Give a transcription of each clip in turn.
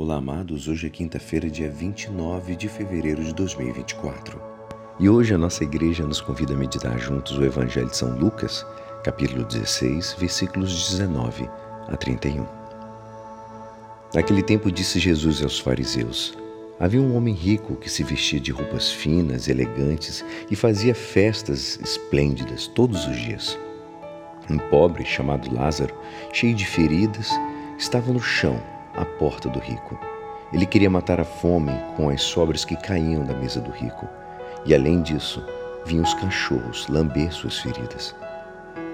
Olá, amados. Hoje é quinta-feira, dia 29 de fevereiro de 2024. E hoje a nossa igreja nos convida a meditar juntos o Evangelho de São Lucas, capítulo 16, versículos 19 a 31. Naquele tempo disse Jesus aos fariseus: Havia um homem rico que se vestia de roupas finas, elegantes e fazia festas esplêndidas todos os dias. Um pobre chamado Lázaro, cheio de feridas, estava no chão à porta do rico. Ele queria matar a fome com as sobras que caíam da mesa do rico. E além disso, vinham os cachorros lamber suas feridas.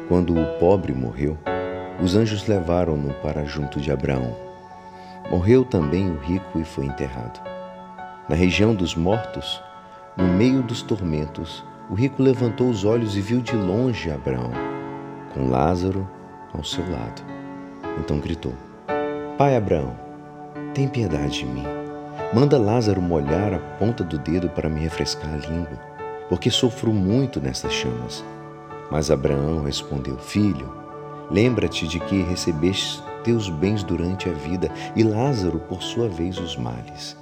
Quando o pobre morreu, os anjos levaram-no para junto de Abraão. Morreu também o rico e foi enterrado. Na região dos mortos, no meio dos tormentos, o rico levantou os olhos e viu de longe Abraão, com Lázaro ao seu lado. Então gritou: Pai Abraão, tem piedade de mim. Manda Lázaro molhar a ponta do dedo para me refrescar a língua, porque sofro muito nestas chamas. Mas Abraão respondeu: Filho, lembra-te de que recebeste teus bens durante a vida e Lázaro, por sua vez, os males.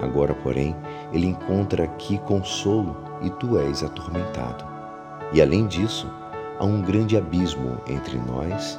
Agora, porém, ele encontra aqui consolo e tu és atormentado. E além disso, há um grande abismo entre nós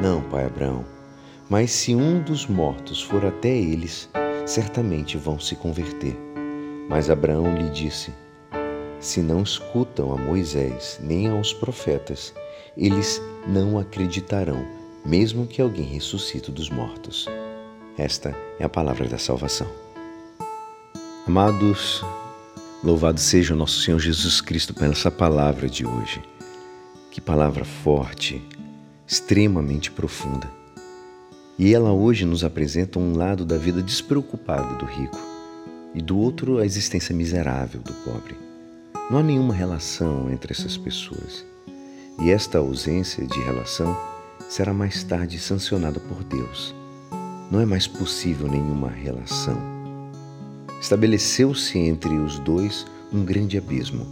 Não, pai Abraão, mas se um dos mortos for até eles, certamente vão se converter. Mas Abraão lhe disse: Se não escutam a Moisés nem aos profetas, eles não acreditarão, mesmo que alguém ressuscite dos mortos. Esta é a palavra da salvação. Amados, louvado seja o nosso Senhor Jesus Cristo pela essa palavra de hoje. Que palavra forte, extremamente profunda. E ela hoje nos apresenta um lado da vida despreocupada do rico e do outro a existência miserável do pobre. Não há nenhuma relação entre essas pessoas. E esta ausência de relação será mais tarde sancionada por Deus. Não é mais possível nenhuma relação. Estabeleceu-se entre os dois um grande abismo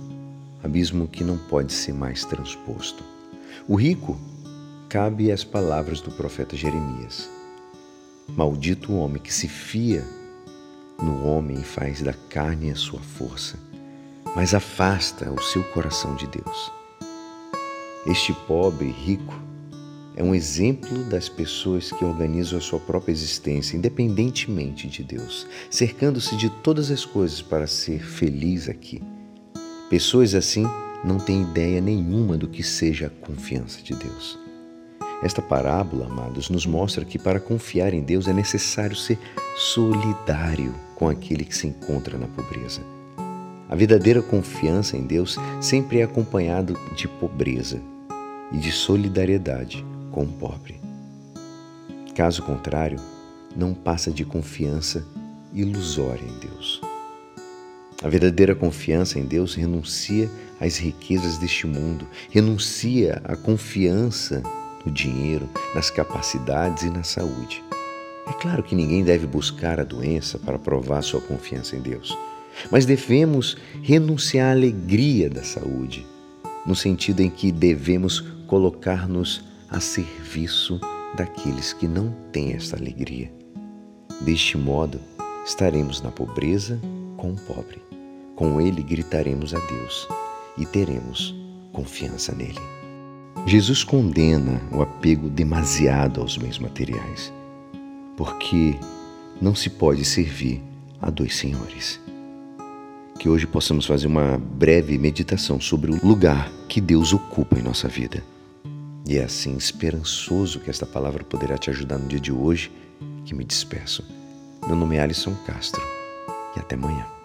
abismo que não pode ser mais transposto. O rico cabe às palavras do profeta Jeremias. Maldito o homem que se fia no homem e faz da carne a sua força, mas afasta o seu coração de Deus. Este pobre rico é um exemplo das pessoas que organizam a sua própria existência independentemente de Deus, cercando-se de todas as coisas para ser feliz aqui Pessoas assim não têm ideia nenhuma do que seja a confiança de Deus. Esta parábola, amados, nos mostra que para confiar em Deus é necessário ser solidário com aquele que se encontra na pobreza. A verdadeira confiança em Deus sempre é acompanhada de pobreza e de solidariedade com o pobre. Caso contrário, não passa de confiança ilusória em Deus. A verdadeira confiança em Deus renuncia às riquezas deste mundo, renuncia à confiança no dinheiro, nas capacidades e na saúde. É claro que ninguém deve buscar a doença para provar sua confiança em Deus, mas devemos renunciar à alegria da saúde, no sentido em que devemos colocar-nos a serviço daqueles que não têm esta alegria. Deste modo, estaremos na pobreza com o pobre. Com ele gritaremos a Deus e teremos confiança nele. Jesus condena o apego demasiado aos bens materiais, porque não se pode servir a dois senhores. Que hoje possamos fazer uma breve meditação sobre o lugar que Deus ocupa em nossa vida. E é assim esperançoso que esta palavra poderá te ajudar no dia de hoje que me despeço. Meu nome é Alisson Castro e até amanhã.